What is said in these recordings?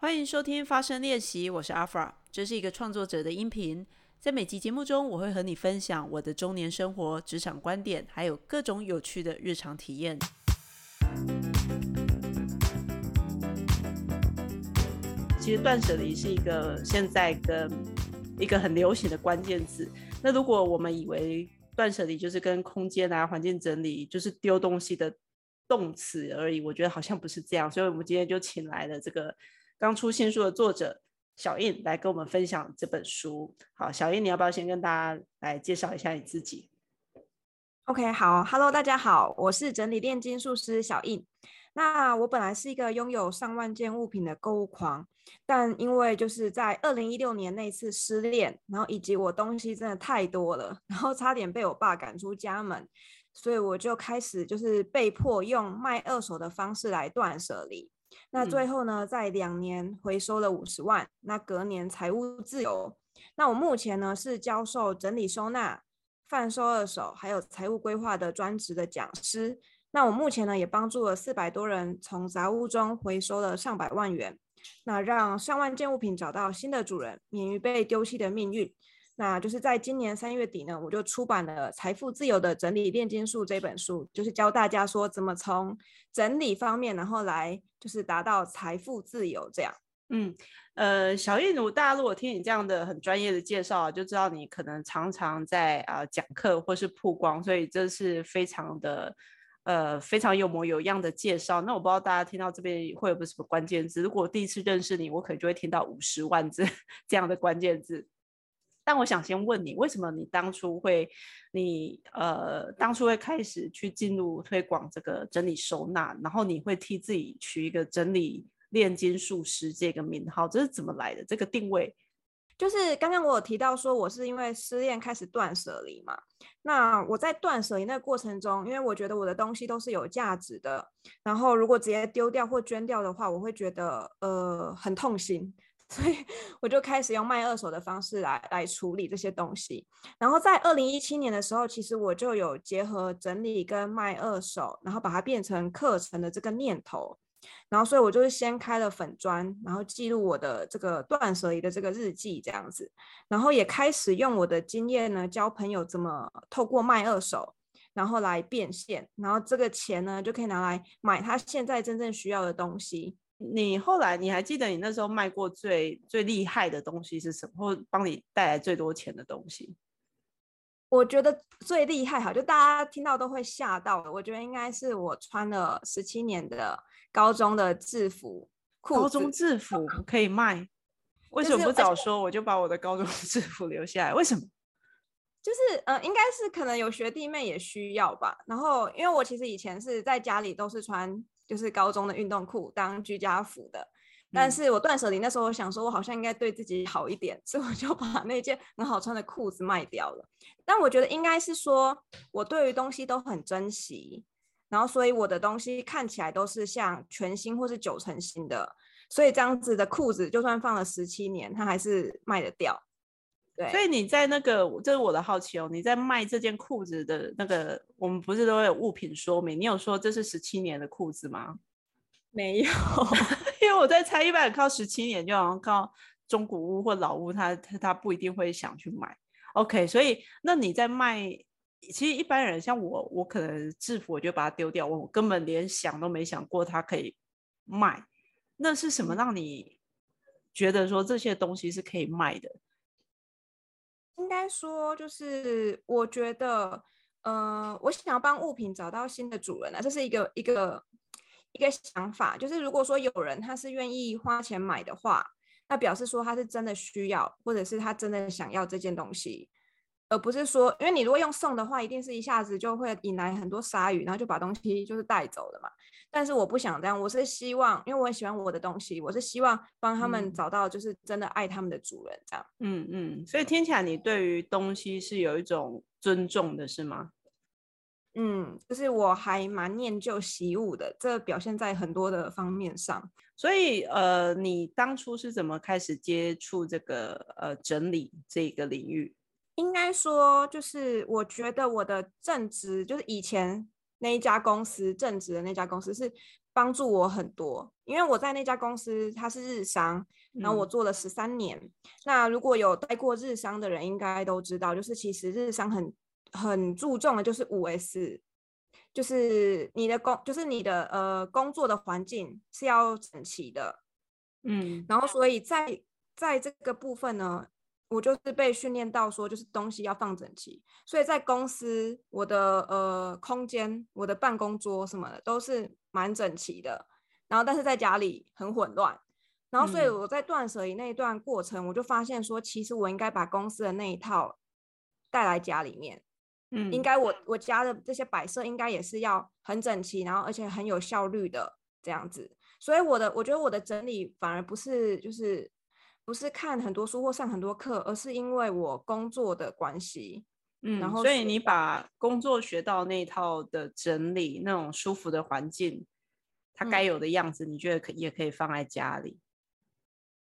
欢迎收听发声练习，我是阿 fra，这是一个创作者的音频。在每集节目中，我会和你分享我的中年生活、职场观点，还有各种有趣的日常体验。其实断舍离是一个现在跟一个很流行的关键字。那如果我们以为断舍离就是跟空间啊、环境整理，就是丢东西的动词而已，我觉得好像不是这样。所以我们今天就请来了这个刚出新书的作者小印来跟我们分享这本书。好，小印，你要不要先跟大家来介绍一下你自己？OK，好，Hello，大家好，我是整理炼金术师小印。那我本来是一个拥有上万件物品的购物狂，但因为就是在二零一六年那次失恋，然后以及我东西真的太多了，然后差点被我爸赶出家门，所以我就开始就是被迫用卖二手的方式来断舍离。那最后呢，在两年回收了五十万，那隔年财务自由。那我目前呢是教授整理收纳、贩售二手还有财务规划的专职的讲师。那我目前呢，也帮助了四百多人从杂物中回收了上百万元，那让上万件物品找到新的主人，免于被丢弃的命运。那就是在今年三月底呢，我就出版了《财富自由的整理炼金术》这本书，就是教大家说怎么从整理方面，然后来就是达到财富自由这样。嗯，呃，小玉奴大家如果听你这样的很专业的介绍，就知道你可能常常在啊讲课或是曝光，所以这是非常的。呃，非常有模有样的介绍。那我不知道大家听到这边会有不什么关键字。如果第一次认识你，我可能就会听到五十万字 这样的关键字。但我想先问你，为什么你当初会，你呃，当初会开始去进入推广这个整理收纳，然后你会替自己取一个整理炼金术师这个名号，这是怎么来的？这个定位？就是刚刚我有提到说，我是因为失恋开始断舍离嘛。那我在断舍离那个过程中，因为我觉得我的东西都是有价值的，然后如果直接丢掉或捐掉的话，我会觉得呃很痛心，所以我就开始用卖二手的方式来来处理这些东西。然后在二零一七年的时候，其实我就有结合整理跟卖二手，然后把它变成课程的这个念头。然后，所以我就是先开了粉砖，然后记录我的这个断舍离的这个日记这样子，然后也开始用我的经验呢，教朋友怎么透过卖二手，然后来变现，然后这个钱呢就可以拿来买他现在真正需要的东西。你后来你还记得你那时候卖过最最厉害的东西是什么，或帮你带来最多钱的东西？我觉得最厉害哈，就大家听到都会吓到的。我觉得应该是我穿了十七年的高中的制服，高中制服可以卖，为什么不早说？我就把我的高中制服留下来。为什么？就是呃，应该是可能有学弟妹也需要吧。然后因为我其实以前是在家里都是穿就是高中的运动裤当居家服的。但是我断舍离那时候，我想说，我好像应该对自己好一点，所以我就把那件很好穿的裤子卖掉了。但我觉得应该是说，我对于东西都很珍惜，然后所以我的东西看起来都是像全新或是九成新的，所以这样子的裤子就算放了十七年，它还是卖得掉。对，所以你在那个，这是我的好奇哦，你在卖这件裤子的那个，我们不是都有物品说明？你有说这是十七年的裤子吗？没有，因为我在猜，一般靠十七年，就好像靠中古屋或老屋，他他他不一定会想去买。OK，所以那你在卖，其实一般人像我，我可能制服我就把它丢掉，我根本连想都没想过它可以卖。那是什么让你觉得说这些东西是可以卖的？应该说就是我觉得，呃，我想要帮物品找到新的主人啊，这是一个一个。一个想法就是，如果说有人他是愿意花钱买的话，那表示说他是真的需要，或者是他真的想要这件东西，而不是说，因为你如果用送的话，一定是一下子就会引来很多鲨鱼，然后就把东西就是带走了嘛。但是我不想这样，我是希望，因为我很喜欢我的东西，我是希望帮他们找到就是真的爱他们的主人这样。嗯嗯，所以听起来你对于东西是有一种尊重的，是吗？嗯，就是我还蛮念旧习物的，这表现在很多的方面上。所以，呃，你当初是怎么开始接触这个呃整理这个领域？应该说，就是我觉得我的正职，就是以前那一家公司正职的那家公司是帮助我很多，因为我在那家公司它是日商，然后我做了十三年。那如果有待过日商的人，应该都知道，就是其实日商很很注重的就是五 S，就是你的工，就是你的呃工作的环境是要整齐的，嗯，然后所以在在这个部分呢。我就是被训练到说，就是东西要放整齐，所以在公司我的呃空间、我的办公桌什么的都是蛮整齐的。然后，但是在家里很混乱。然后，所以我在断舍离那一段过程，我就发现说，其实我应该把公司的那一套带来家里面。嗯，应该我我家的这些摆设应该也是要很整齐，然后而且很有效率的这样子。所以我的我觉得我的整理反而不是就是。不是看很多书或上很多课，而是因为我工作的关系，嗯，然后所以你把工作学到那套的整理，那种舒服的环境，它该有的样子，你觉得可也可以放在家里？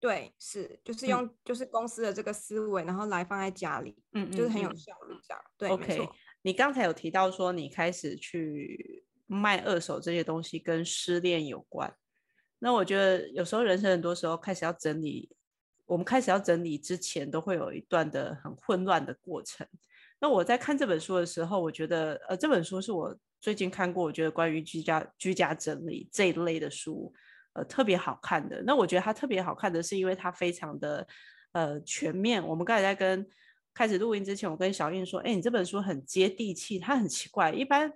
对，是，就是用就是公司的这个思维，然后来放在家里，嗯，就是很有效率这样。对，OK。你刚才有提到说你开始去卖二手这些东西跟失恋有关，那我觉得有时候人生很多时候开始要整理。我们开始要整理之前，都会有一段的很混乱的过程。那我在看这本书的时候，我觉得，呃，这本书是我最近看过，我觉得关于居家居家整理这一类的书，呃，特别好看的。那我觉得它特别好看的是，因为它非常的呃全面。我们刚才在跟开始录音之前，我跟小印说，哎，你这本书很接地气，它很奇怪，一般。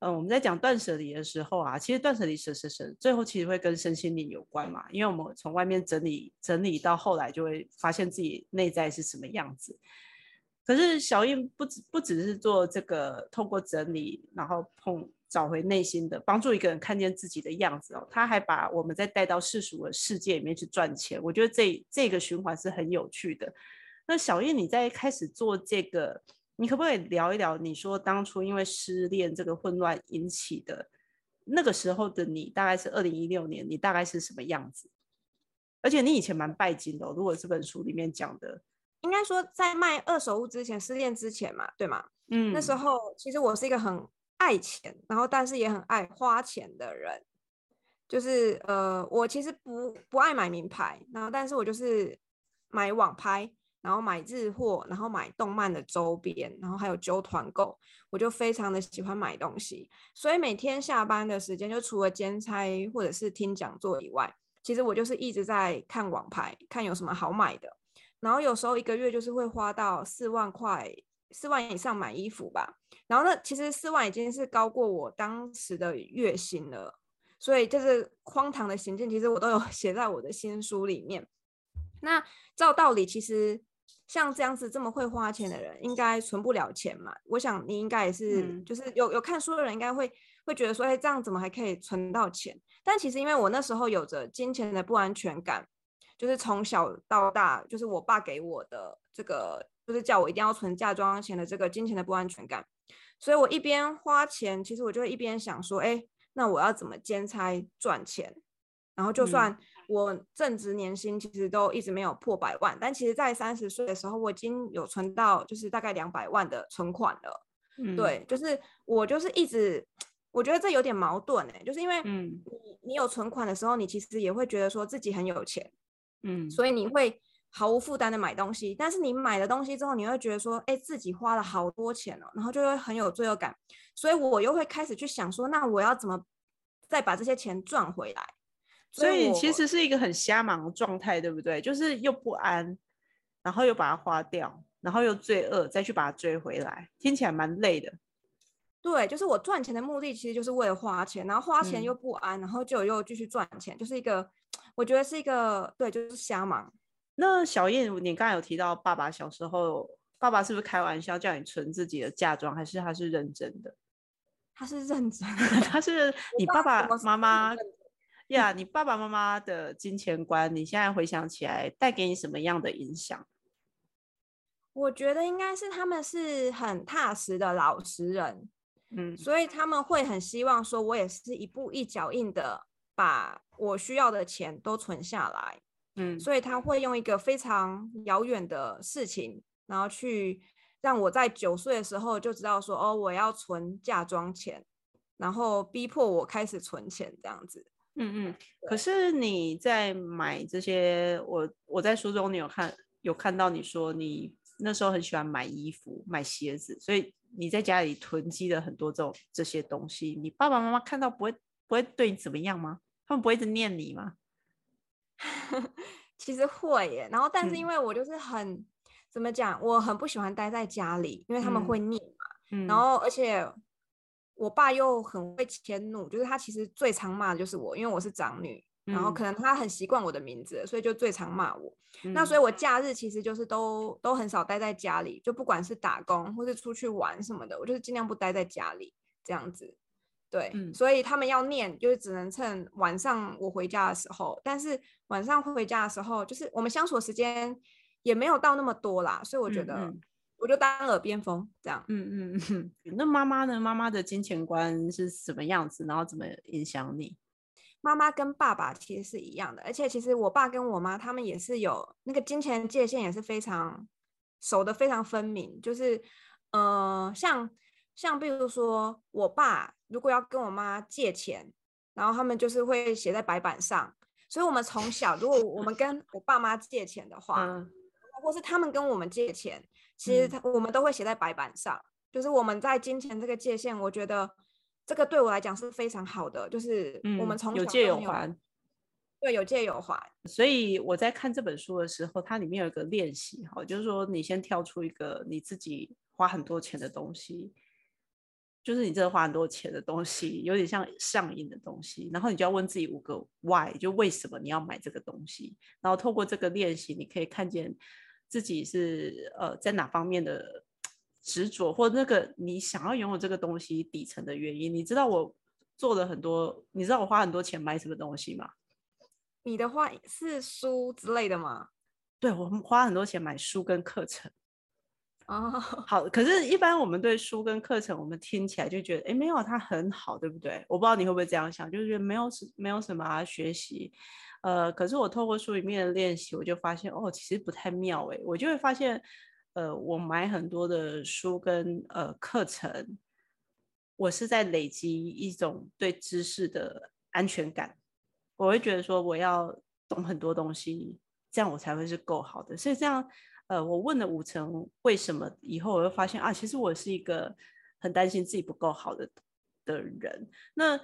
嗯，我们在讲断舍离的时候啊，其实断舍离舍舍舍，最后其实会跟身心灵有关嘛，因为我们从外面整理整理到后来，就会发现自己内在是什么样子。可是小印不只不只是做这个，透过整理，然后碰找回内心的，帮助一个人看见自己的样子哦，他还把我们再带到世俗的世界里面去赚钱。我觉得这这个循环是很有趣的。那小印你在开始做这个。你可不可以聊一聊？你说当初因为失恋这个混乱引起的那个时候的你，大概是二零一六年，你大概是什么样子？而且你以前蛮拜金的，如果这本书里面讲的，应该说在卖二手物之前，失恋之前嘛，对吗？嗯，那时候其实我是一个很爱钱，然后但是也很爱花钱的人，就是呃，我其实不不爱买名牌，然后但是我就是买网拍。然后买日货，然后买动漫的周边，然后还有揪团购，我就非常的喜欢买东西。所以每天下班的时间，就除了兼差或者是听讲座以外，其实我就是一直在看网拍，看有什么好买的。然后有时候一个月就是会花到四万块，四万以上买衣服吧。然后那其实四万已经是高过我当时的月薪了。所以就是荒唐的行径，其实我都有 写在我的新书里面。那照道理，其实。像这样子这么会花钱的人，应该存不了钱嘛？我想你应该也是，就是有有看书的人，应该会会觉得说，哎，这样怎么还可以存到钱？但其实因为我那时候有着金钱的不安全感，就是从小到大，就是我爸给我的这个，就是叫我一定要存嫁妆钱的这个金钱的不安全感，所以我一边花钱，其实我就会一边想说，哎，那我要怎么兼差赚钱？然后就算我正值年薪，其实都一直没有破百万，但其实，在三十岁的时候，我已经有存到就是大概两百万的存款了。嗯，对，就是我就是一直，我觉得这有点矛盾哎，就是因为你你有存款的时候，你其实也会觉得说自己很有钱，嗯，所以你会毫无负担的买东西，但是你买了东西之后，你会觉得说，哎，自己花了好多钱哦，然后就会很有罪恶感，所以我又会开始去想说，那我要怎么再把这些钱赚回来？所以其实是一个很瞎忙的状态，对不对？就是又不安，然后又把它花掉，然后又罪恶，再去把它追回来，听起来蛮累的。对，就是我赚钱的目的其实就是为了花钱，然后花钱又不安，然后就又继续赚钱，就是一个，我觉得是一个，对，就是瞎忙。那小燕，你刚才有提到爸爸小时候，爸爸是不是开玩笑叫你存自己的嫁妆，还是他是认真的？他是认真的，他是你爸爸妈妈。呀，你爸爸妈妈的金钱观，你现在回想起来，带给你什么样的影响？我觉得应该是他们是很踏实的老实人，嗯，所以他们会很希望说，我也是一步一脚印的把我需要的钱都存下来，嗯，所以他会用一个非常遥远的事情，然后去让我在九岁的时候就知道说，哦，我要存嫁妆钱。然后逼迫我开始存钱这样子。嗯嗯。可是你在买这些，我我在书中你有看有看到你说你那时候很喜欢买衣服、买鞋子，所以你在家里囤积了很多这种这些东西。你爸爸妈妈看到不会不会对你怎么样吗？他们不会一直念你吗？其实会耶，然后但是因为我就是很怎么讲，我很不喜欢待在家里，因为他们会念嘛。然后而且我爸又很会迁怒，就是他其实最常骂的就是我，因为我是长女，然后可能他很习惯我的名字，所以就最常骂我。那所以我假日其实就是都都很少待在家里，就不管是打工或是出去玩什么的，我就是尽量不待在家里这样子。对，所以他们要念，就是只能趁晚上我回家的时候。但是晚上回家的时候，就是我们相处时间也没有到那么多啦，所以我觉得我就当耳边风这样。嗯嗯嗯。那妈妈呢？妈妈的金钱观是什么样子？然后怎么影响你？妈妈跟爸爸其实是一样的，而且其实我爸跟我妈他们也是有那个金钱界限，也是非常守的非常分明。就是呃，像像比如说我爸。如果要跟我妈借钱，然后他们就是会写在白板上，所以我们从小，如果我们跟我爸妈借钱的话，或是他们跟我们借钱，其实他我们都会写在白板上，就是我们在金钱这个界限，我觉得这个对我来讲是非常好的，就是我们从有借有还，对，有借有还。所以我在看这本书的时候，它里面有一个练习，哈，就是说你先跳出一个你自己花很多钱的东西。就是你真的花很多钱的东西，有点像上瘾的东西，然后你就要问自己五个 why，就为什么你要买这个东西？然后透过这个练习，你可以看见自己是呃在哪方面的执着，或那个你想要拥有这个东西底层的原因。你知道我做了很多，你知道我花很多钱买什么东西吗？你的话是书之类的吗？对，我花很多钱买书跟课程。哦，好，可是，一般我们对书跟课程，我们听起来就觉得，哎，没有它很好，对不对？我不知道你会不会这样想，就是觉得没有什没有什么啊学习，呃，可是我透过书里面的练习，我就发现，哦，其实不太妙，哎，我就会发现，呃，我买很多的书跟呃课程，我是在累积一种对知识的安全感，我会觉得说，我要懂很多东西，这样我才会是够好的，所以这样。呃，我问了五成为什么以后，我会发现啊，其实我是一个很担心自己不够好的的人。那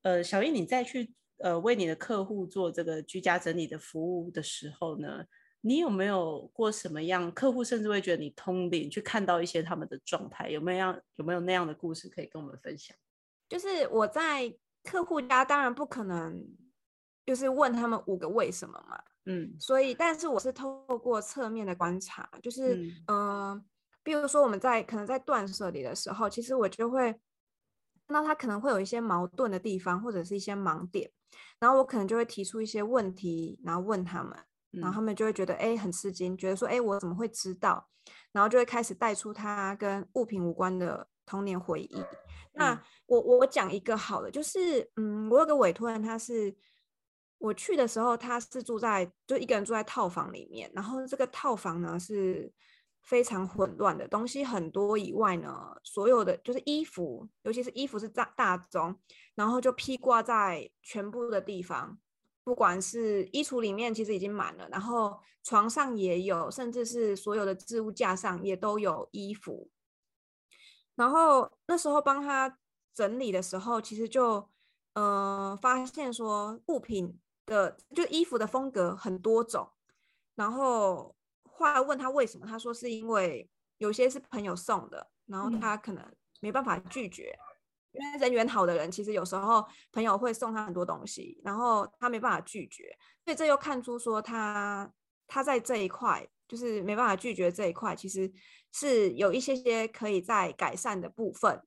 呃，小英，你再去呃为你的客户做这个居家整理的服务的时候呢，你有没有过什么样客户甚至会觉得你通灵，去看到一些他们的状态，有没有样有没有那样的故事可以跟我们分享？就是我在客户家，当然不可能就是问他们五个为什么嘛。嗯，所以，但是我是透过侧面的观察，就是，嗯，比如说我们在可能在断舍离的时候，其实我就会看到他可能会有一些矛盾的地方，或者是一些盲点，然后我可能就会提出一些问题，然后问他们，然后他们就会觉得，哎，很吃惊，觉得说，哎，我怎么会知道？然后就会开始带出他跟物品无关的童年回忆。那我我讲一个好的，就是，嗯，我有个委托人，他是。我去的时候，他是住在就一个人住在套房里面，然后这个套房呢是非常混乱的，东西很多以外呢，所有的就是衣服，尤其是衣服是大大宗，然后就披挂在全部的地方，不管是衣橱里面其实已经满了，然后床上也有，甚至是所有的置物架上也都有衣服。然后那时候帮他整理的时候，其实就呃发现说物品。的就衣服的风格很多种，然后后来问他为什么，他说是因为有些是朋友送的，然后他可能没办法拒绝，因为人缘好的人其实有时候朋友会送他很多东西，然后他没办法拒绝，所以这又看出说他他在这一块就是没办法拒绝这一块，其实是有一些些可以在改善的部分，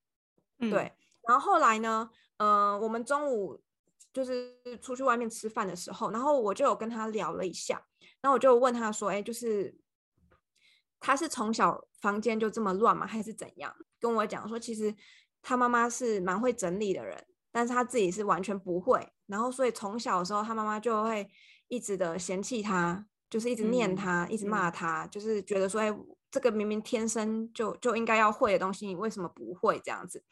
对。然后后来呢，呃，我们中午。就是出去外面吃饭的时候，然后我就有跟他聊了一下，然后我就问他说：“哎，就是他是从小房间就这么乱吗？还是怎样？”跟我讲说，其实他妈妈是蛮会整理的人，但是他自己是完全不会。然后所以从小的时候，他妈妈就会一直的嫌弃他，就是一直念他，一直骂他，就是觉得说：“哎，这个明明天生就就应该要会的东西，你为什么不会这样子？”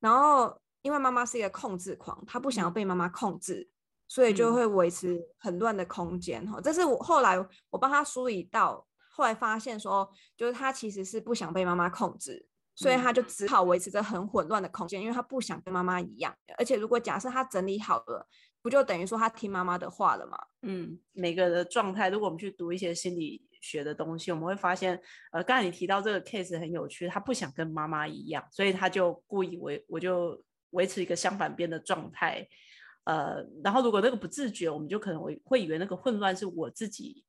然后。因为妈妈是一个控制狂，她不想要被妈妈控制，所以就会维持很乱的空间哈。这是我后来我帮他梳理到，后来发现说，就是他其实是不想被妈妈控制，所以他就只好维持着很混乱的空间，因为他不想跟妈妈一样。而且如果假设他整理好了，不就等于说他听妈妈的话了吗？嗯，每个的状态，如果我们去读一些心理学的东西，我们会发现，呃，刚才你提到这个 case 很有趣，他不想跟妈妈一样，所以他就故意维，我就维持一个相反边的状态，呃，然后如果那个不自觉，我们就可能会会以为那个混乱是我自己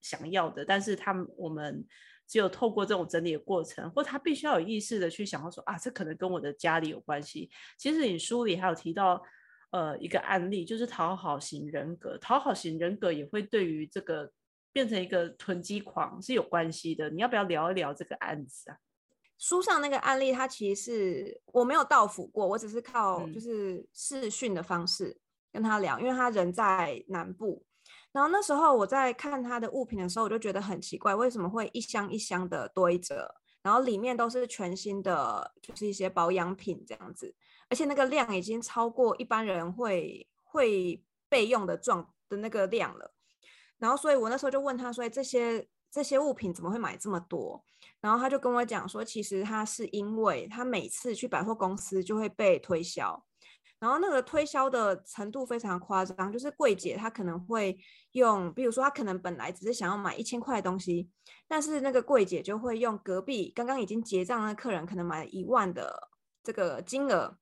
想要的，但是他们我们只有透过这种整理的过程，或他必须要有意识的去想到说啊，这可能跟我的家里有关系。其实你书里还有提到。呃，一个案例就是讨好型人格，讨好型人格也会对于这个变成一个囤积狂是有关系的。你要不要聊一聊这个案子啊？书上那个案例，它其实是我没有到府过，我只是靠就是视讯的方式跟他聊，因为他人在南部。然后那时候我在看他的物品的时候，我就觉得很奇怪，为什么会一箱一箱的堆着，然后里面都是全新的，就是一些保养品这样子。而且那个量已经超过一般人会会备用的状的那个量了，然后所以我那时候就问他说：“这些这些物品怎么会买这么多？”然后他就跟我讲说：“其实他是因为他每次去百货公司就会被推销，然后那个推销的程度非常夸张，就是柜姐她可能会用，比如说他可能本来只是想要买一千块的东西，但是那个柜姐就会用隔壁刚刚已经结账的客人可能买了一万的这个金额。”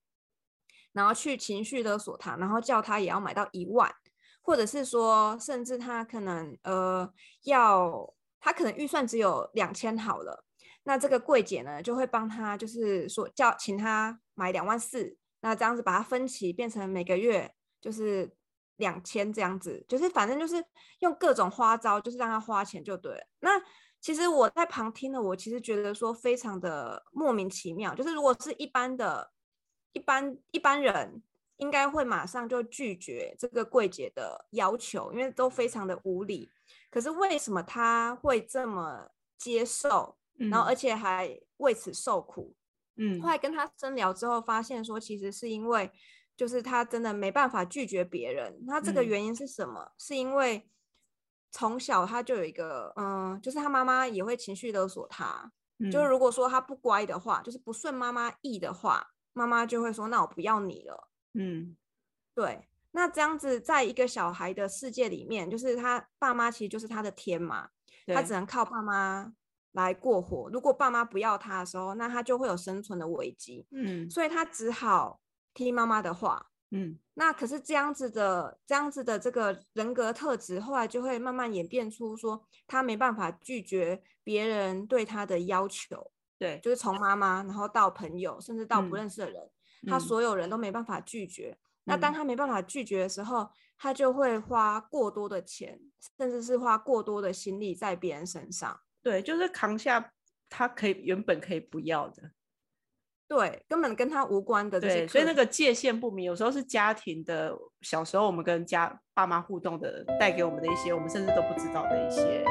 然后去情绪勒索他，然后叫他也要买到一万，或者是说，甚至他可能呃要他可能预算只有两千好了，那这个柜姐呢就会帮他，就是说叫请他买两万四，那这样子把它分期变成每个月就是两千这样子，就是反正就是用各种花招，就是让他花钱就对了。那其实我在旁听了，我其实觉得说非常的莫名其妙，就是如果是一般的。一般一般人应该会马上就拒绝这个柜姐的要求，因为都非常的无理。可是为什么他会这么接受，然后而且还为此受苦？嗯，后来跟他深聊之后，发现说其实是因为就是他真的没办法拒绝别人。那这个原因是什么？是因为从小他就有一个嗯，就是他妈妈也会情绪勒索他，就是如果说他不乖的话，就是不顺妈妈意的话。妈妈就会说：“那我不要你了。”嗯，对。那这样子，在一个小孩的世界里面，就是他爸妈其实就是他的天嘛，他只能靠爸妈来过活。如果爸妈不要他的时候，那他就会有生存的危机。嗯，所以他只好听妈妈的话。嗯，那可是这样子的，这样子的这个人格特质，后来就会慢慢演变出说，他没办法拒绝别人对他的要求。对，就是从妈妈，然后到朋友，甚至到不认识的人，他所有人都没办法拒绝。那当他没办法拒绝的时候，他就会花过多的钱，甚至是花过多的心力在别人身上。对，就是扛下他可以原本可以不要的，对，根本跟他无关的。对，所以那个界限不明，有时候是家庭的小时候我们跟家爸妈互动的带给我们的一些我们甚至都不知道的一些。